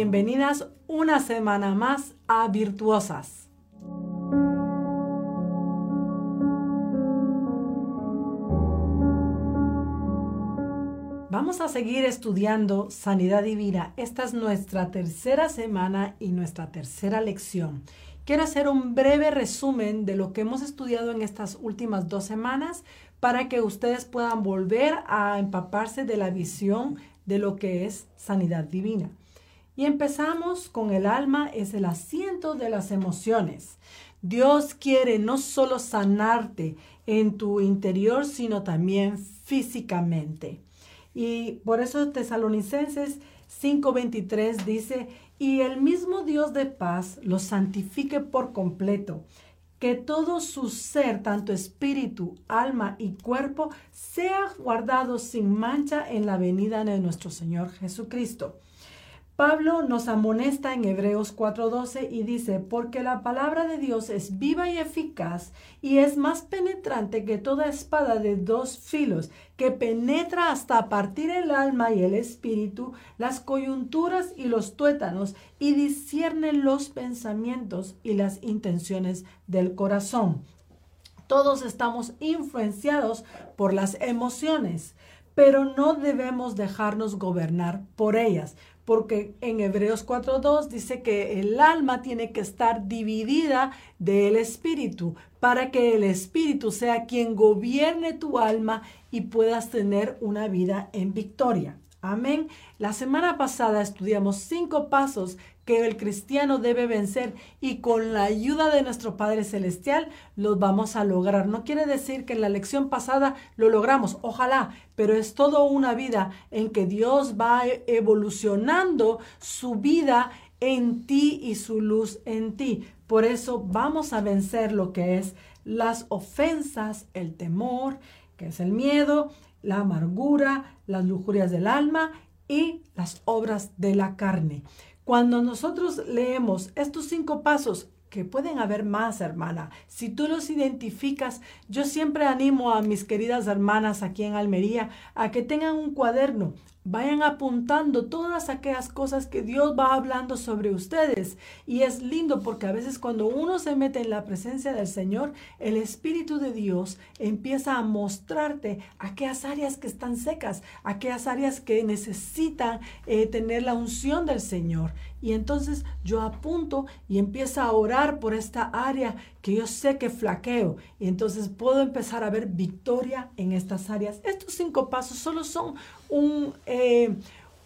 Bienvenidas una semana más a Virtuosas. Vamos a seguir estudiando Sanidad Divina. Esta es nuestra tercera semana y nuestra tercera lección. Quiero hacer un breve resumen de lo que hemos estudiado en estas últimas dos semanas para que ustedes puedan volver a empaparse de la visión de lo que es sanidad divina. Y empezamos con el alma, es el asiento de las emociones. Dios quiere no solo sanarte en tu interior, sino también físicamente. Y por eso Tesalonicenses 5:23 dice, y el mismo Dios de paz los santifique por completo, que todo su ser, tanto espíritu, alma y cuerpo, sea guardado sin mancha en la venida de nuestro Señor Jesucristo. Pablo nos amonesta en Hebreos 4:12 y dice, porque la palabra de Dios es viva y eficaz y es más penetrante que toda espada de dos filos, que penetra hasta partir el alma y el espíritu, las coyunturas y los tuétanos, y discierne los pensamientos y las intenciones del corazón. Todos estamos influenciados por las emociones pero no debemos dejarnos gobernar por ellas, porque en Hebreos 4.2 dice que el alma tiene que estar dividida del espíritu para que el espíritu sea quien gobierne tu alma y puedas tener una vida en victoria. Amén. La semana pasada estudiamos cinco pasos que el cristiano debe vencer y con la ayuda de nuestro Padre Celestial los vamos a lograr. No quiere decir que en la lección pasada lo logramos, ojalá, pero es toda una vida en que Dios va evolucionando su vida en ti y su luz en ti. Por eso vamos a vencer lo que es las ofensas, el temor, que es el miedo, la amargura, las lujurias del alma y las obras de la carne. Cuando nosotros leemos estos cinco pasos, que pueden haber más, hermana. Si tú los identificas, yo siempre animo a mis queridas hermanas aquí en Almería a que tengan un cuaderno vayan apuntando todas aquellas cosas que Dios va hablando sobre ustedes. Y es lindo porque a veces cuando uno se mete en la presencia del Señor, el Espíritu de Dios empieza a mostrarte aquellas áreas que están secas, aquellas áreas que necesitan eh, tener la unción del Señor. Y entonces yo apunto y empiezo a orar por esta área que yo sé que flaqueo. Y entonces puedo empezar a ver victoria en estas áreas. Estos cinco pasos solo son un, eh,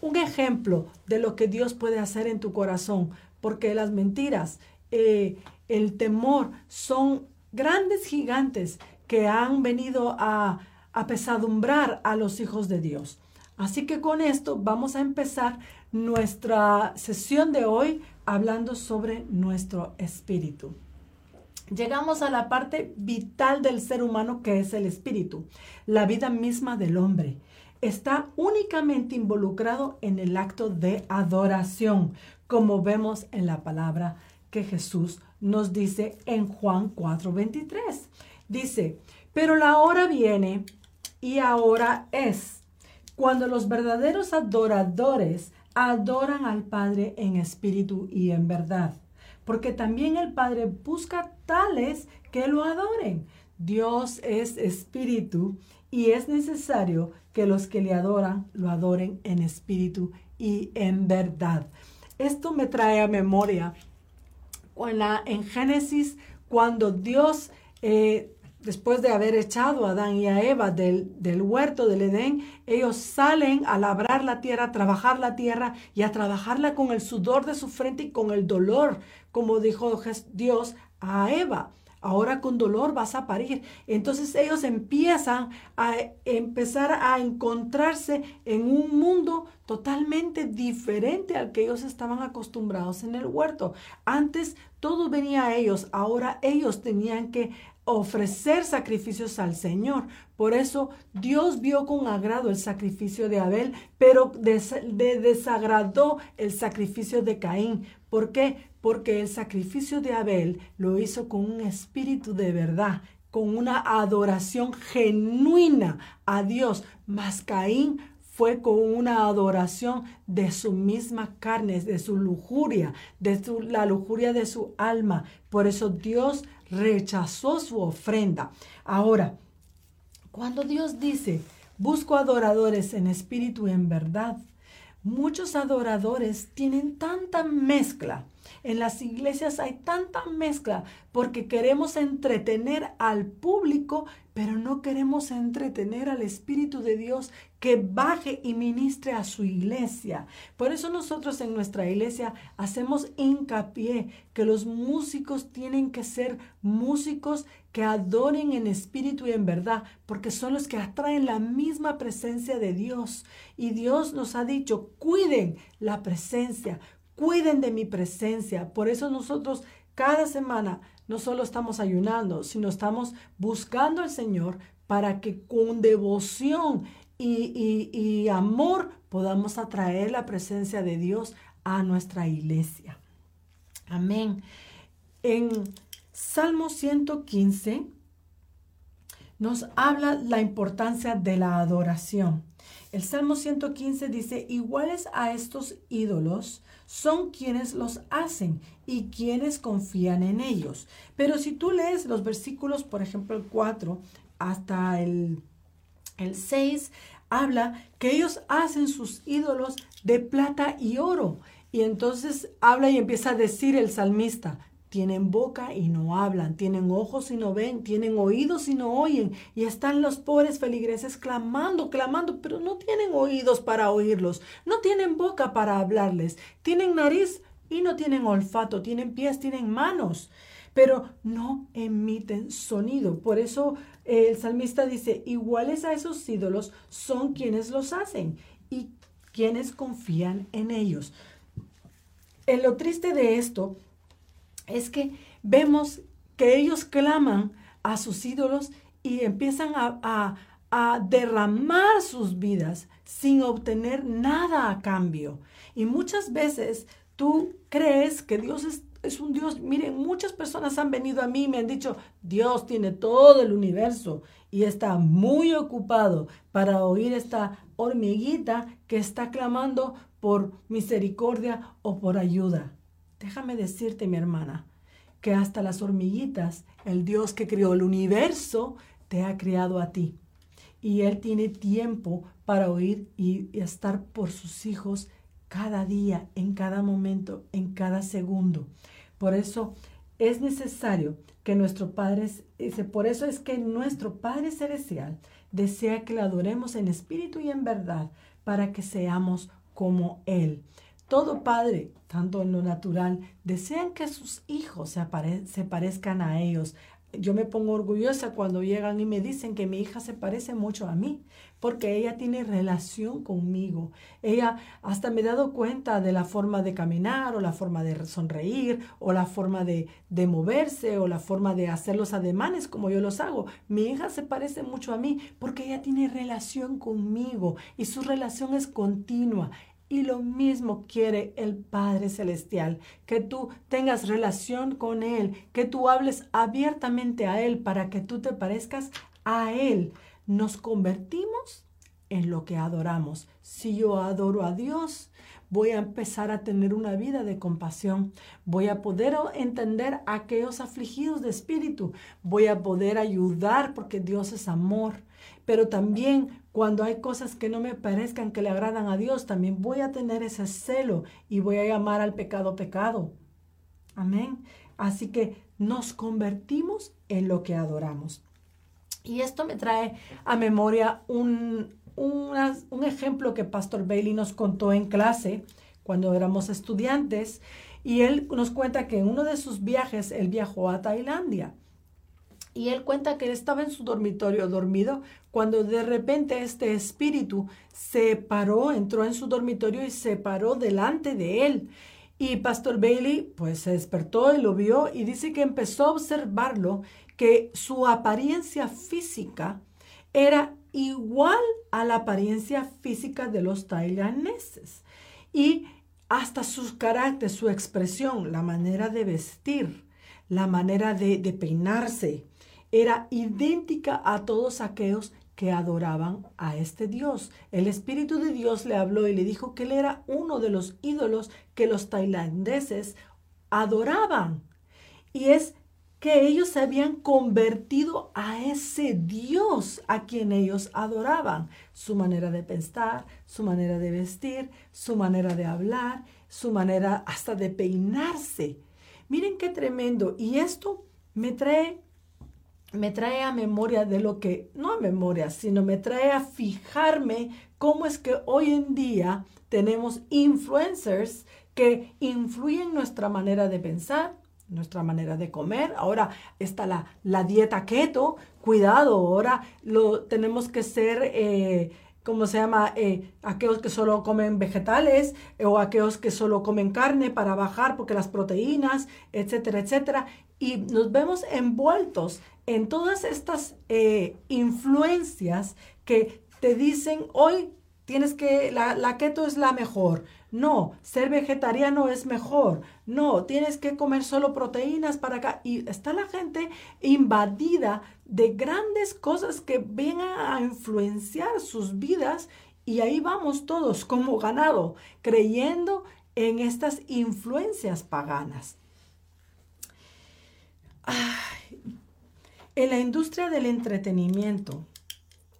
un ejemplo de lo que Dios puede hacer en tu corazón. Porque las mentiras, eh, el temor son grandes gigantes que han venido a apesadumbrar a los hijos de Dios. Así que con esto vamos a empezar nuestra sesión de hoy hablando sobre nuestro espíritu. Llegamos a la parte vital del ser humano que es el espíritu, la vida misma del hombre. Está únicamente involucrado en el acto de adoración, como vemos en la palabra que Jesús nos dice en Juan 4:23. Dice, pero la hora viene y ahora es cuando los verdaderos adoradores adoran al Padre en espíritu y en verdad. Porque también el Padre busca tales que lo adoren. Dios es espíritu y es necesario que los que le adoran lo adoren en espíritu y en verdad. Esto me trae a memoria en, en Génesis cuando Dios eh, después de haber echado a Adán y a Eva del, del, huerto del Edén, ellos salen a labrar la tierra, a trabajar la tierra y a trabajarla con el sudor de su frente y con el dolor, como dijo Dios a Eva. Ahora con dolor vas a parir. Entonces ellos empiezan a empezar a encontrarse en un mundo totalmente diferente al que ellos estaban acostumbrados en el huerto. Antes todo venía a ellos, ahora ellos tenían que ofrecer sacrificios al Señor. Por eso Dios vio con agrado el sacrificio de Abel, pero desagradó el sacrificio de Caín. ¿Por qué? Porque el sacrificio de Abel lo hizo con un espíritu de verdad, con una adoración genuina a Dios. Mas Caín fue con una adoración de su misma carne, de su lujuria, de la lujuria de su alma. Por eso Dios rechazó su ofrenda. Ahora, cuando Dios dice, busco adoradores en espíritu y en verdad, muchos adoradores tienen tanta mezcla en las iglesias hay tanta mezcla porque queremos entretener al público, pero no queremos entretener al Espíritu de Dios que baje y ministre a su iglesia. Por eso nosotros en nuestra iglesia hacemos hincapié que los músicos tienen que ser músicos que adoren en espíritu y en verdad, porque son los que atraen la misma presencia de Dios. Y Dios nos ha dicho, cuiden la presencia, cuiden de mi presencia. Por eso nosotros cada semana no solo estamos ayunando, sino estamos buscando al Señor para que con devoción y, y amor podamos atraer la presencia de Dios a nuestra iglesia. Amén. En Salmo 115 nos habla la importancia de la adoración. El Salmo 115 dice, iguales a estos ídolos son quienes los hacen y quienes confían en ellos. Pero si tú lees los versículos, por ejemplo, el 4 hasta el, el 6, habla que ellos hacen sus ídolos de plata y oro. Y entonces habla y empieza a decir el salmista, tienen boca y no hablan, tienen ojos y no ven, tienen oídos y no oyen, y están los pobres feligreses clamando, clamando, pero no tienen oídos para oírlos, no tienen boca para hablarles, tienen nariz y no tienen olfato, tienen pies, tienen manos, pero no emiten sonido. Por eso eh, el salmista dice, iguales a esos ídolos son quienes los hacen y quienes confían en ellos. En lo triste de esto es que vemos que ellos claman a sus ídolos y empiezan a, derramar sus vidas sin obtener nada a cambio. Y muchas veces tú crees que Dios es, es, un Dios. Miren, muchas personas han venido a mí y me han dicho, Dios tiene todo el universo y está muy ocupado para oír esta hormiguita que está clamando por misericordia o por ayuda. Déjame decirte, mi hermana, que hasta las hormiguitas, el Dios que creó el universo, te ha creado a ti. Y Él tiene tiempo para oír y, estar por sus hijos cada día, en cada momento, en cada segundo. Por eso es necesario que nuestro Padre, por eso es que nuestro Padre Celestial desea que le adoremos en espíritu y en verdad para que seamos como Él. Todo padre, tanto en lo natural, desean que sus hijos se, parezcan a ellos. Yo me pongo orgullosa cuando llegan y me dicen que mi hija se parece mucho a mí, porque ella tiene relación conmigo. Ella hasta me he dado cuenta de la forma de caminar o la forma de sonreír o la forma de, de moverse o la forma de hacer los ademanes como yo los hago. Mi hija se parece mucho a mí porque ella tiene relación conmigo y su relación es continua. Y lo mismo quiere el Padre Celestial, que tú tengas relación con Él, que tú hables abiertamente a Él para que tú te parezcas a Él. Nos convertimos en lo que adoramos. Si yo adoro a Dios, voy a empezar a tener una vida de compasión, voy a poder entender a aquellos afligidos de espíritu, voy a poder ayudar porque Dios es amor, pero también cuando hay cosas que no me parezcan que le agradan a Dios, también voy a tener ese celo y voy a llamar al pecado pecado. Amén. Así que nos convertimos en lo que adoramos. Y esto me trae a memoria un, un ejemplo que Pastor Bailey nos contó en clase cuando éramos estudiantes. Y él nos cuenta que en uno de sus viajes, él viajó a Tailandia. Y él cuenta que estaba en su dormitorio dormido cuando de repente este espíritu se paró, entró en su dormitorio y se paró delante de él. Y Pastor Bailey pues se despertó y lo vio y dice que empezó a observarlo, que su apariencia física era igual a la apariencia física de los tailaneses. Y hasta su carácter, su expresión, la manera de vestir, la manera de, de peinarse, era idéntica a todos aquellos que adoraban a este Dios. El Espíritu de Dios le habló y le dijo que él era uno de los ídolos que los tailandeses adoraban. Y es que ellos se habían convertido a ese Dios a quien ellos adoraban. Su manera de pensar, su manera de vestir, su manera de hablar, su manera hasta de peinarse. Miren qué tremendo. Y esto me trae, me trae a memoria de lo que, no a memoria, sino me trae a fijarme cómo es que hoy en día tenemos influencers que influyen nuestra manera de pensar, nuestra manera de comer. Ahora está la, la dieta keto. Cuidado, ahora lo, tenemos que ser, eh, ¿cómo se llama? Eh, aquellos que solo comen vegetales eh, o aquellos que solo comen carne para bajar porque las proteínas, etcétera, etcétera. Y nos vemos envueltos en todas estas influencias que te dicen hoy tienes que, la, la keto es la mejor. No, ser vegetariano es mejor. No, tienes que comer solo proteínas para acá. Y está la gente invadida de grandes cosas que vienen a influenciar sus vidas y ahí vamos todos como ganado, creyendo en estas influencias paganas. En la industria del entretenimiento,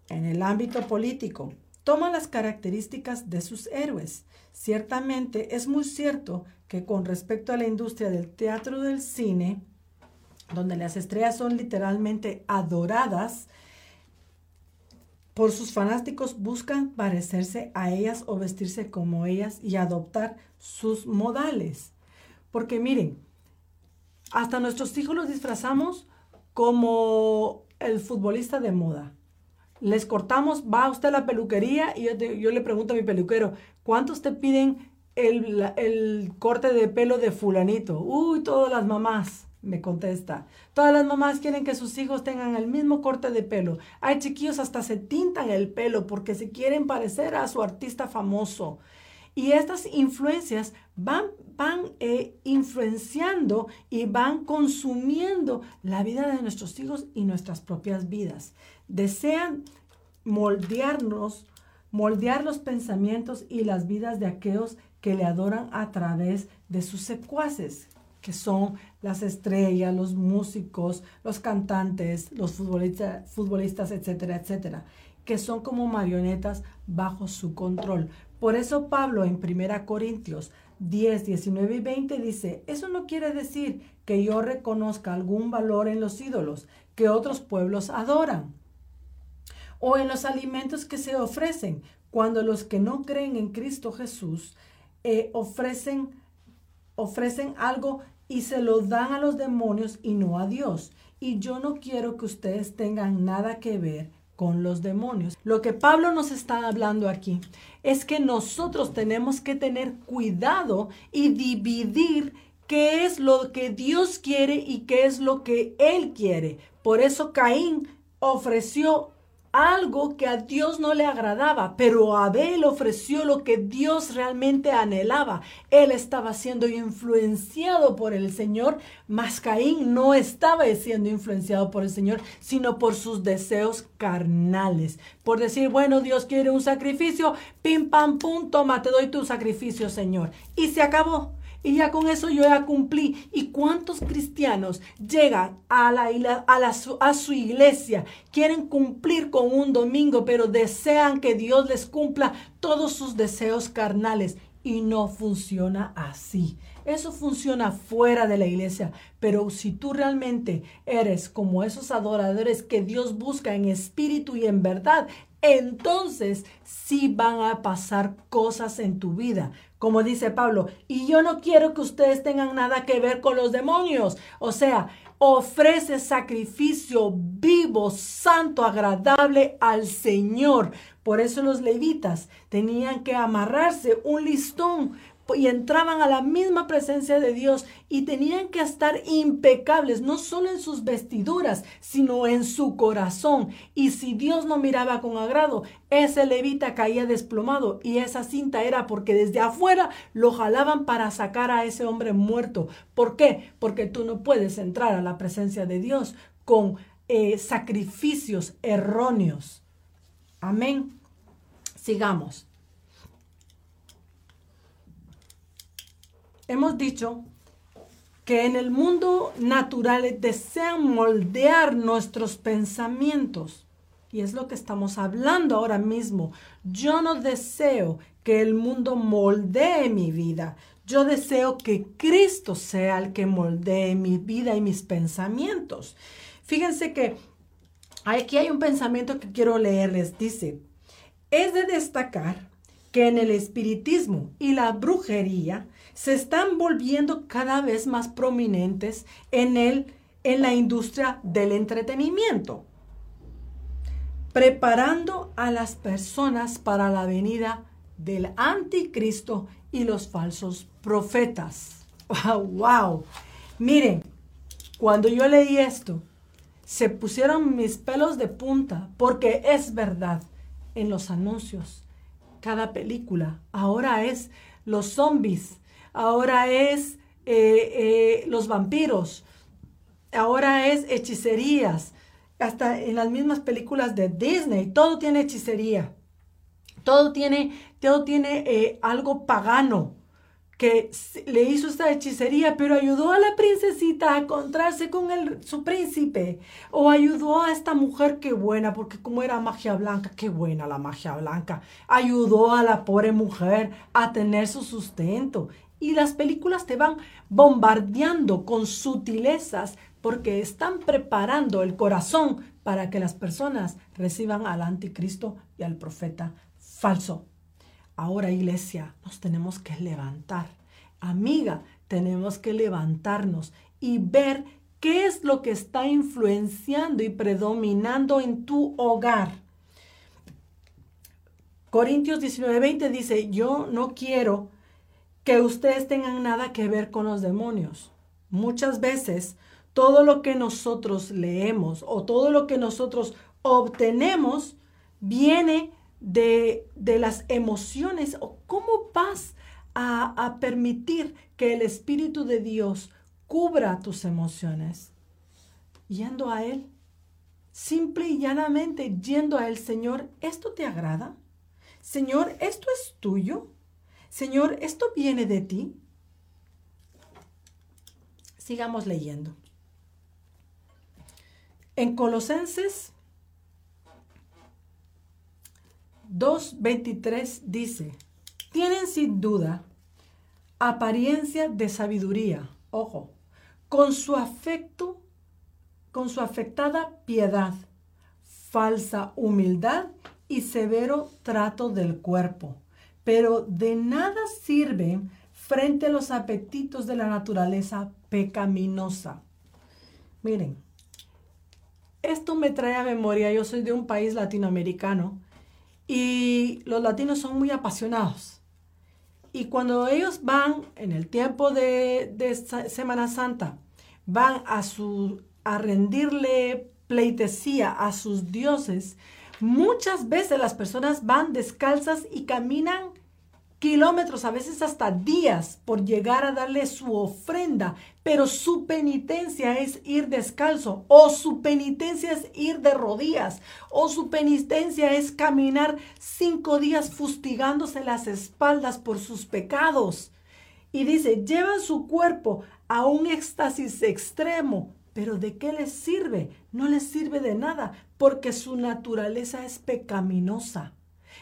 en el ámbito político, toma las características de sus héroes. Ciertamente es muy cierto que con respecto a la industria del teatro del cine, donde las estrellas son literalmente adoradas, por sus fanáticos buscan parecerse a ellas o vestirse como ellas y adoptar sus modales. Porque miren, hasta nuestros hijos los disfrazamos como el futbolista de moda les cortamos, va usted a la peluquería y yo, le pregunto a mi peluquero, ¿cuántos te piden el, el, corte de pelo de fulanito? Uy, todas las mamás, me contesta. Todas las mamás quieren que sus hijos tengan el mismo corte de pelo. Hay chiquillos hasta se tintan el pelo porque se quieren parecer a su artista famoso. Y estas influencias van, van eh, influenciando y van consumiendo la vida de nuestros hijos y nuestras propias vidas desean moldearnos, moldear los pensamientos y las vidas de aquellos que le adoran a través de sus secuaces, que son las estrellas, los músicos, los cantantes, los futbolistas, futbolistas, etcétera, etcétera, que son como marionetas bajo su control. Por eso Pablo en 1 Corintios 10, 19 y 20 dice, eso no quiere decir que yo reconozca algún valor en los ídolos que otros pueblos adoran o en los alimentos que se ofrecen, cuando los que no creen en Cristo Jesús eh, ofrecen, ofrecen algo y se lo dan a los demonios y no a Dios. Y yo no quiero que ustedes tengan nada que ver los demonios. Lo que Pablo nos está hablando aquí es que nosotros tenemos que tener cuidado y dividir qué es lo que Dios quiere y qué es lo que Él quiere. Por eso Caín ofreció algo que a Dios no le agradaba, pero Abel ofreció lo que Dios realmente anhelaba. Él estaba siendo influenciado por el Señor, mas Caín no estaba siendo influenciado por el Señor, sino por sus deseos carnales. Por decir, bueno, Dios quiere un sacrificio, pim, pam, pum, toma, te doy tu sacrificio, Señor. Y se acabó. Y ya con eso yo ya cumplí. ¿Y cuántos cristianos llegan a, la, a, la, a su iglesia, quieren cumplir con un domingo, pero desean que Dios les cumpla todos sus deseos carnales? Y no funciona así. Eso funciona fuera de la iglesia. Pero si tú realmente eres como esos adoradores que Dios busca en espíritu y en verdad, entonces sí van a pasar cosas en tu vida. Como dice Pablo, y yo no quiero que ustedes tengan nada que ver con los demonios. O sea, ofrece sacrificio vivo, santo, agradable al Señor. Por eso los levitas tenían que amarrarse un listón y entraban a la misma presencia de Dios y tenían que estar impecables, no solo en sus vestiduras, sino en su corazón. Y si Dios no miraba con agrado, ese levita caía desplomado y esa cinta era porque desde afuera lo jalaban para sacar a ese hombre muerto. ¿Por qué? Porque tú no puedes entrar a la presencia de Dios con eh, sacrificios erróneos. Amén. Sigamos. Hemos dicho que en el mundo natural desean moldear nuestros pensamientos. Y es lo que estamos hablando ahora mismo. Yo no deseo que el mundo moldee mi vida. Yo deseo que Cristo sea el que moldee mi vida y mis pensamientos. Fíjense que aquí hay un pensamiento que quiero leerles. Dice, es de destacar que en el espiritismo y la brujería se están volviendo cada vez más prominentes en, el, en la industria del entretenimiento, preparando a las personas para la venida del anticristo y los falsos profetas. ¡Wow! wow. Miren, cuando yo leí esto, se pusieron mis pelos de punta, porque es verdad, en los anuncios, cada película, ahora es los zombies, ahora es eh, eh, los vampiros, ahora es hechicerías, hasta en las mismas películas de Disney, todo tiene hechicería, todo tiene, todo tiene eh, algo pagano que le hizo esta hechicería, pero ayudó a la princesita a encontrarse con el, su príncipe. O ayudó a esta mujer, qué buena, porque como era magia blanca, qué buena la magia blanca. Ayudó a la pobre mujer a tener su sustento. Y las películas te van bombardeando con sutilezas porque están preparando el corazón para que las personas reciban al anticristo y al profeta falso. Ahora, iglesia, nos tenemos que levantar. Amiga, tenemos que levantarnos y ver qué es lo que está influenciando y predominando en tu hogar. Corintios 19:20 dice, yo no quiero que ustedes tengan nada que ver con los demonios. Muchas veces todo lo que nosotros leemos o todo lo que nosotros obtenemos viene de, las emociones o cómo vas a, a permitir que el Espíritu de Dios cubra tus emociones. Yendo a Él, simple y llanamente yendo a Él, Señor, ¿esto te agrada? Señor, ¿esto es tuyo? Señor, ¿esto viene de ti? Sigamos leyendo. En Colosenses 2.23 dice, tienen sin duda apariencia de sabiduría, ojo, con su afecto, con su afectada piedad, falsa humildad y severo trato del cuerpo pero de nada sirven frente a los apetitos de la naturaleza pecaminosa. Miren, esto me trae a memoria, yo soy de un país latinoamericano y los latinos son muy apasionados. Y cuando ellos van en el tiempo de, Semana Santa, van a, su, a rendirle pleitesía a sus dioses, Muchas veces las personas van descalzas y caminan kilómetros, a veces hasta días, por llegar a darle su ofrenda, pero su penitencia es ir descalzo, o su penitencia es ir de rodillas, o su penitencia es caminar cinco días fustigándose las espaldas por sus pecados. Y dice, llevan su cuerpo a un éxtasis extremo, pero ¿de qué les sirve? No les sirve de nada, porque su naturaleza es pecaminosa.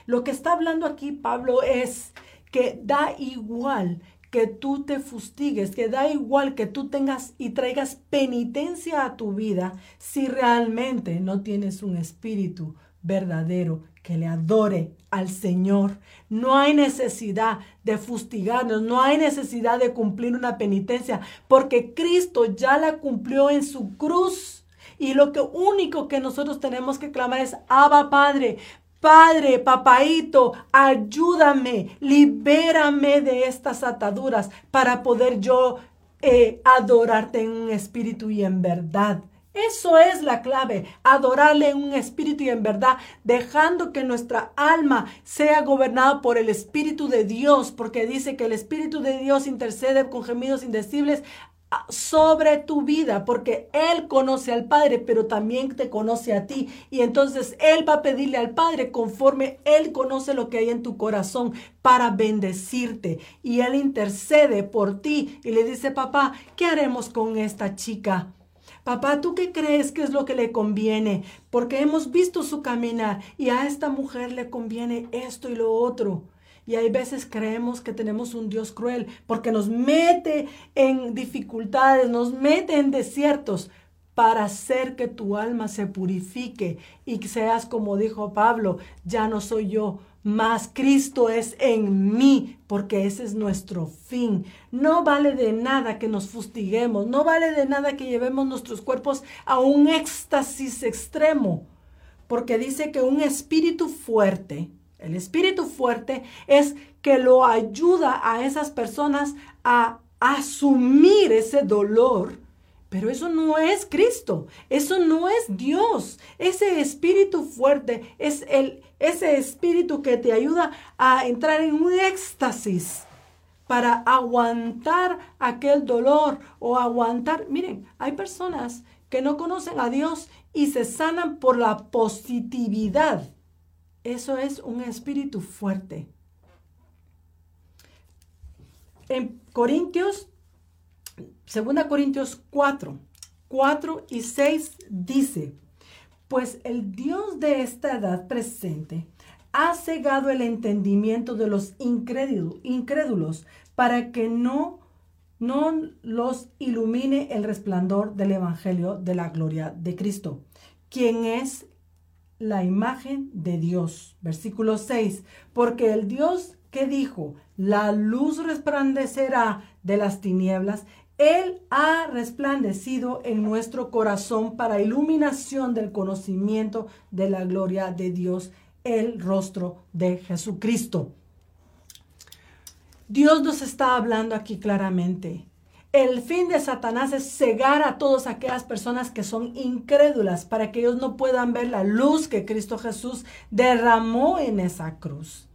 Lo que está hablando aquí Pablo es que da igual que tú te fustigues, que da igual que tú tengas y traigas penitencia a tu vida si realmente no tienes un espíritu verdadero que le adore al Señor. No hay necesidad de fustigarnos, no hay necesidad de cumplir una penitencia, porque Cristo ya la cumplió en su cruz. Y lo que único que nosotros tenemos que clamar es, Abba Padre, Padre, papaito, ayúdame, libérame de estas ataduras para poder yo eh, adorarte en un espíritu y en verdad. Eso es la clave, adorarle en un espíritu y en verdad, dejando que nuestra alma sea gobernada por el Espíritu de Dios, porque dice que el Espíritu de Dios intercede con gemidos indecibles sobre tu vida, porque Él conoce al Padre, pero también te conoce a ti. Y entonces Él va a pedirle al Padre conforme Él conoce lo que hay en tu corazón para bendecirte. Y Él intercede por ti y le dice, papá, ¿qué haremos con esta chica? Papá, ¿tú qué crees que es lo que le conviene? Porque hemos visto su caminar y a esta mujer le conviene esto y lo otro. Y hay veces creemos que tenemos un Dios cruel porque nos mete en dificultades, nos mete en desiertos para hacer que tu alma se purifique y seas como dijo Pablo, ya no soy yo, más Cristo es en mí, porque ese es nuestro fin. No vale de nada que nos fustiguemos, no vale de nada que llevemos nuestros cuerpos a un éxtasis extremo, porque dice que un espíritu fuerte, el espíritu fuerte es que lo ayuda a esas personas a asumir ese dolor. Pero eso no es Cristo, eso no es Dios. Ese espíritu fuerte es el, ese espíritu que te ayuda a entrar en un éxtasis para aguantar aquel dolor o aguantar. Miren, hay personas que no conocen a Dios y se sanan por la positividad eso es un espíritu fuerte. En Corintios, 2 Corintios 4, 4 y 6 dice, pues el Dios de esta edad presente ha cegado el entendimiento de los incrédulos para que no, no los ilumine el resplandor del Evangelio de la gloria de Cristo, quien es la imagen de Dios. Versículo 6, porque el Dios que dijo, la luz resplandecerá de las tinieblas, Él ha resplandecido en nuestro corazón para iluminación del conocimiento de la gloria de Dios, el rostro de Jesucristo. Dios nos está hablando aquí claramente. El fin de Satanás es cegar a todas aquellas personas que son incrédulas para que ellos no puedan ver la luz que Cristo Jesús derramó en esa cruz.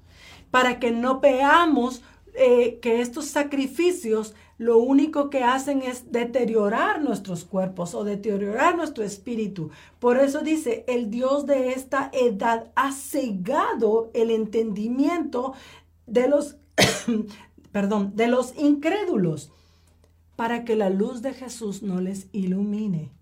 Para que no veamos eh, que estos sacrificios lo único que hacen es deteriorar nuestros cuerpos o deteriorar nuestro espíritu. Por eso dice, el Dios de esta edad ha cegado el entendimiento de los, perdón, de los incrédulos para que la luz de Jesús no les ilumine.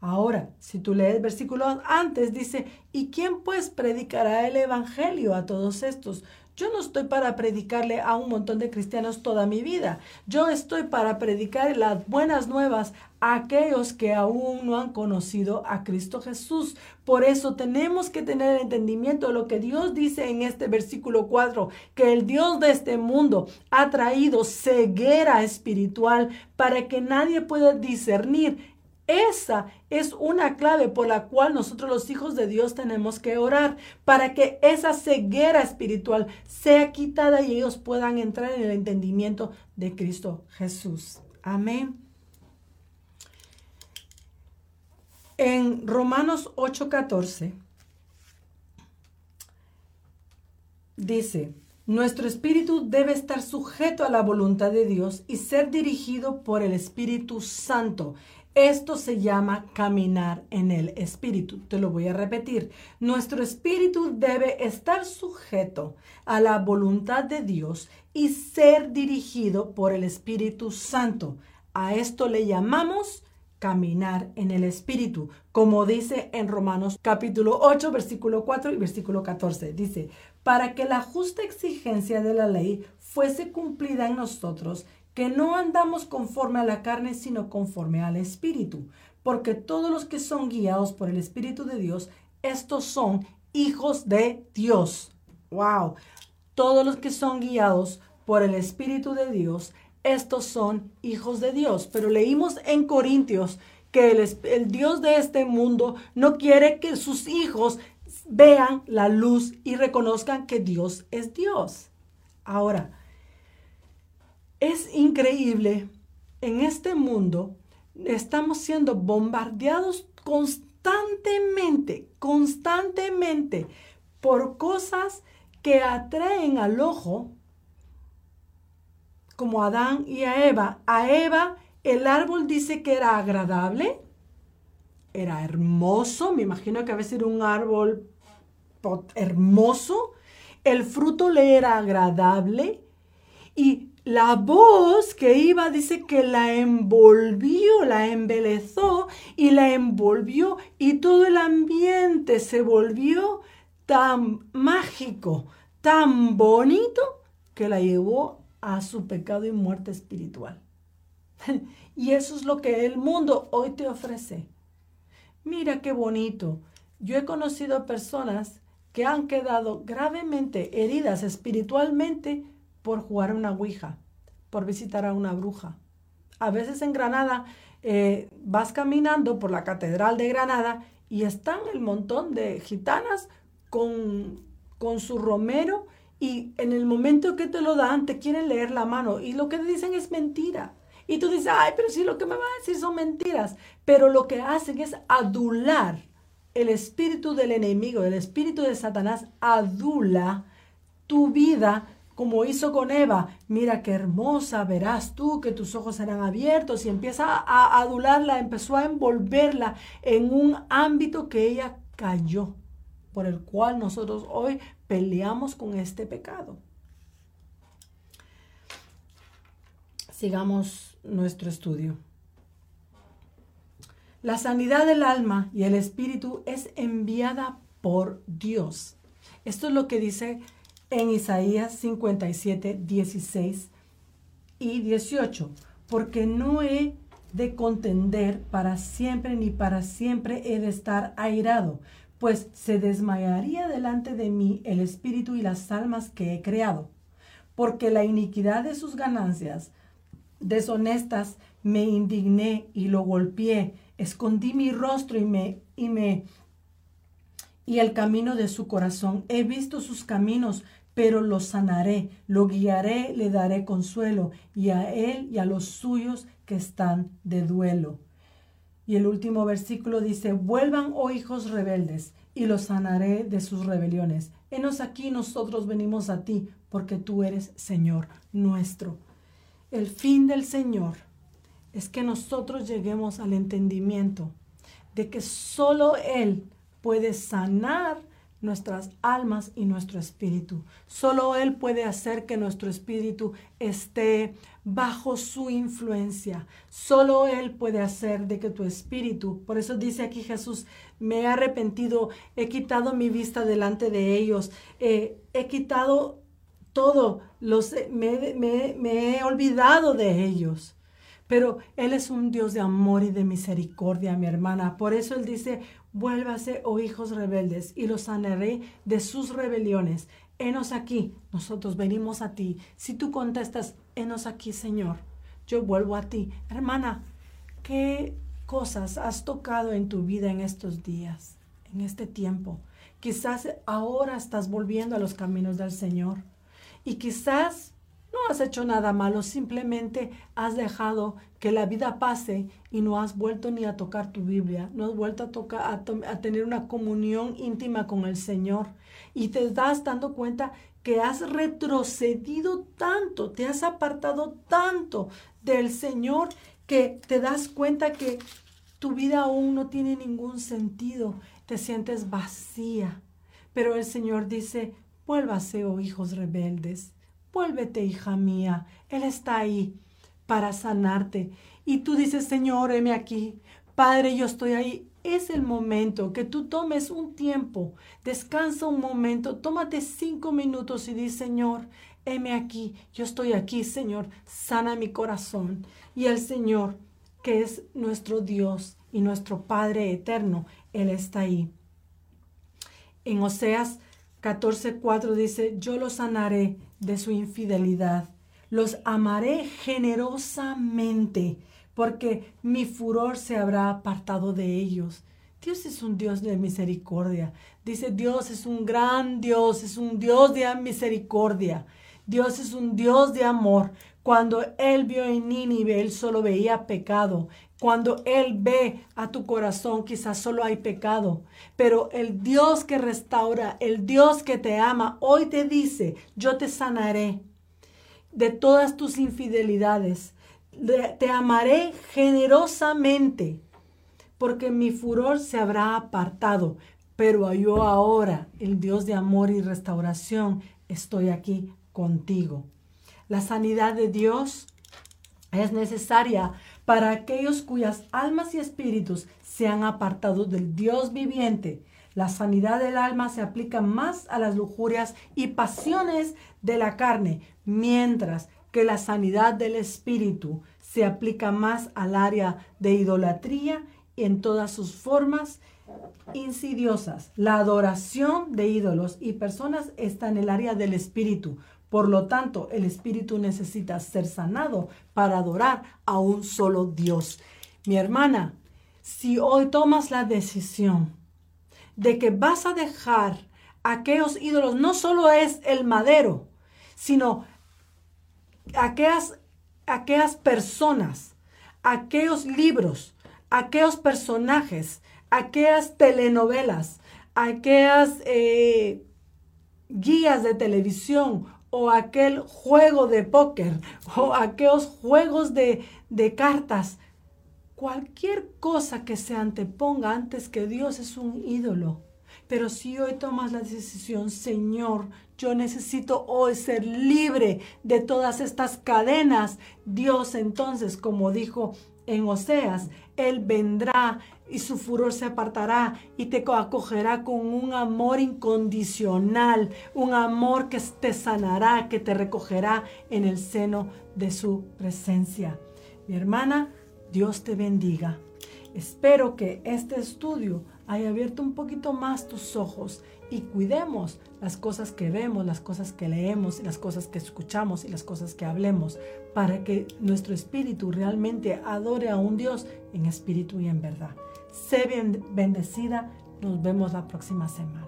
Ahora, si tú lees versículos antes, dice, ¿y quién pues predicará el Evangelio a todos estos? Yo no estoy para predicarle a un montón de cristianos toda mi vida. Yo estoy para predicar las buenas nuevas a aquellos que aún no han conocido a Cristo Jesús. Por eso tenemos que tener entendimiento de lo que Dios dice en este versículo 4, que el Dios de este mundo ha traído ceguera espiritual para que nadie pueda discernir esa es una clave por la cual nosotros los hijos de Dios tenemos que orar para que esa ceguera espiritual sea quitada y ellos puedan entrar en el entendimiento de Cristo Jesús. Amén. En Romanos 8:14 dice, nuestro espíritu debe estar sujeto a la voluntad de Dios y ser dirigido por el Espíritu Santo. Esto se llama caminar en el Espíritu. Te lo voy a repetir. Nuestro espíritu debe estar sujeto a la voluntad de Dios y ser dirigido por el Espíritu Santo. A esto le llamamos caminar en el Espíritu, como dice en Romanos capítulo 8, versículo 4 y versículo 14. Dice, para que la justa exigencia de la ley fuese cumplida en nosotros, que no andamos conforme a la carne, sino conforme al Espíritu, porque todos los que son guiados por el Espíritu de Dios, estos son hijos de Dios. ¡Wow! Todos los que son guiados por el Espíritu de Dios, estos son hijos de Dios. Pero leímos en Corintios que el, el Dios de este mundo no quiere que sus hijos vean la luz y reconozcan que Dios es Dios. Ahora, es increíble, en este mundo estamos siendo bombardeados constantemente, constantemente por cosas que atraen al ojo, como Adán y a Eva. A Eva El árbol dice que era agradable, era hermoso, me imagino que a veces era un árbol hermoso, el fruto le era agradable y la voz que iba dice que la envolvió, la embelezó y la envolvió y todo el ambiente se volvió tan mágico, tan bonito que la llevó a su pecado y muerte espiritual. y eso es lo que el mundo hoy te ofrece. Mira qué bonito. Yo he conocido personas que han quedado gravemente heridas espiritualmente por jugar a una ouija, por visitar a una bruja. A veces en Granada eh, vas caminando por la Catedral de Granada y están el montón de gitanas con, con su romero y en el momento que te lo dan te quieren leer la mano y lo que te dicen es mentira. Y tú dices, ay, pero si lo que me va a decir son mentiras. Pero lo que hacen es adular el espíritu del enemigo, el espíritu de Satanás adula tu vida como hizo con Eva. Mira qué hermosa, verás tú que tus ojos serán abiertos y empieza a adularla, empezó a envolverla en un ámbito que ella cayó, por el cual nosotros hoy peleamos con este pecado. Sigamos nuestro estudio. La sanidad del alma y el espíritu es enviada por Dios. Esto es lo que dice en Isaías 57, 16 y 18. Porque no he de contender para siempre ni para siempre he de estar airado, pues se desmayaría delante de mí el espíritu y las almas que he creado. Porque la iniquidad de sus ganancias deshonestas me indigné y lo golpeé escondí mi rostro y me, y me, y el camino de su corazón. He visto sus caminos, pero lo sanaré, lo guiaré, le daré consuelo, y a él y a los suyos que están de duelo. Y el último versículo dice, vuelvan, oh hijos rebeldes, y los sanaré de sus rebeliones. Henos aquí nosotros venimos a ti, porque tú eres Señor nuestro. El fin del Señor es que nosotros lleguemos al entendimiento de que solo Él puede sanar nuestras almas y nuestro espíritu. Solo Él puede hacer que nuestro espíritu esté bajo su influencia. Solo Él puede hacer de que tu espíritu, por eso dice aquí Jesús, me he arrepentido, he quitado mi vista delante de ellos, eh, he quitado todo, los, me, me he olvidado de ellos. Pero Él es un Dios de amor y de misericordia, mi hermana. Por eso Él dice, vuélvase, oh hijos rebeldes, y los sanaré de sus rebeliones. Henos aquí, nosotros venimos a ti. Si tú contestas, henos aquí, Señor, yo vuelvo a ti. Hermana, ¿qué cosas has tocado en tu vida en estos días, en este tiempo? Quizás ahora estás volviendo a los caminos del Señor. Y quizás no has hecho nada malo, simplemente has dejado que la vida pase y no has vuelto ni a tocar tu Biblia, no has vuelto a, tocar, a, tener una comunión íntima con el Señor. Y te das dando cuenta que has retrocedido tanto, te has apartado tanto del Señor que te das cuenta que tu vida aún no tiene ningún sentido, te sientes vacía. Pero el Señor dice, vuélvase, oh hijos rebeldes, Vuélvete, hija mía, Él está ahí para sanarte. Y tú dices, Señor, heme aquí. Padre, yo estoy ahí. Es el momento que tú tomes un tiempo, descansa un momento, tómate cinco minutos y di, Señor, heme aquí, yo estoy aquí, Señor, sana mi corazón. Y el Señor, que es nuestro Dios y nuestro Padre eterno, Él está ahí. En Oseas 14:4 dice, yo los sanaré de su infidelidad, los amaré generosamente, porque mi furor se habrá apartado de ellos. Dios es un Dios de misericordia. Dice, Dios es un gran Dios, es un Dios de misericordia. Dios es un Dios de amor. Cuando Él vio en Nínive, Él solo veía pecado. Cuando Él ve a tu corazón, quizás solo hay pecado. Pero el Dios que restaura, el Dios que te ama, hoy te dice, yo te sanaré de todas tus infidelidades. te amaré generosamente, porque mi furor se habrá apartado, pero yo ahora, el Dios de amor y restauración, estoy aquí contigo. La sanidad de Dios es necesaria para aquellos cuyas almas y espíritus se han apartado del Dios viviente. La sanidad del alma se aplica más a las lujurias y pasiones de la carne, mientras que la sanidad del espíritu se aplica más al área de idolatría en todas sus formas insidiosas. La adoración de ídolos y personas está en el área del espíritu. Por lo tanto, el espíritu necesita ser sanado para adorar a un solo Dios. Mi hermana, si hoy tomas la decisión de que vas a dejar aquellos ídolos, no solo es el madero, sino aquellas, aquellas personas, aquellos libros, aquellos personajes, aquellas telenovelas, aquellas eh, guías de televisión o aquel juego de póker o aquellos juegos de, de cartas. Cualquier cosa que se anteponga antes que Dios es un ídolo. Pero si hoy tomas la decisión, Señor, yo necesito hoy ser libre de todas estas cadenas, Dios entonces, como dijo en Oseas, Él vendrá y su furor se apartará y te acogerá con un amor incondicional, un amor que te sanará, que te recogerá en el seno de su presencia. Mi hermana, Dios te bendiga. Espero que este estudio haya abierto un poquito más tus ojos y cuidemos las cosas que vemos, las cosas que leemos, las cosas que escuchamos y las cosas que hablemos, para que nuestro espíritu realmente adore a un Dios en espíritu y en verdad. Sé bien bendecida, nos vemos la próxima semana.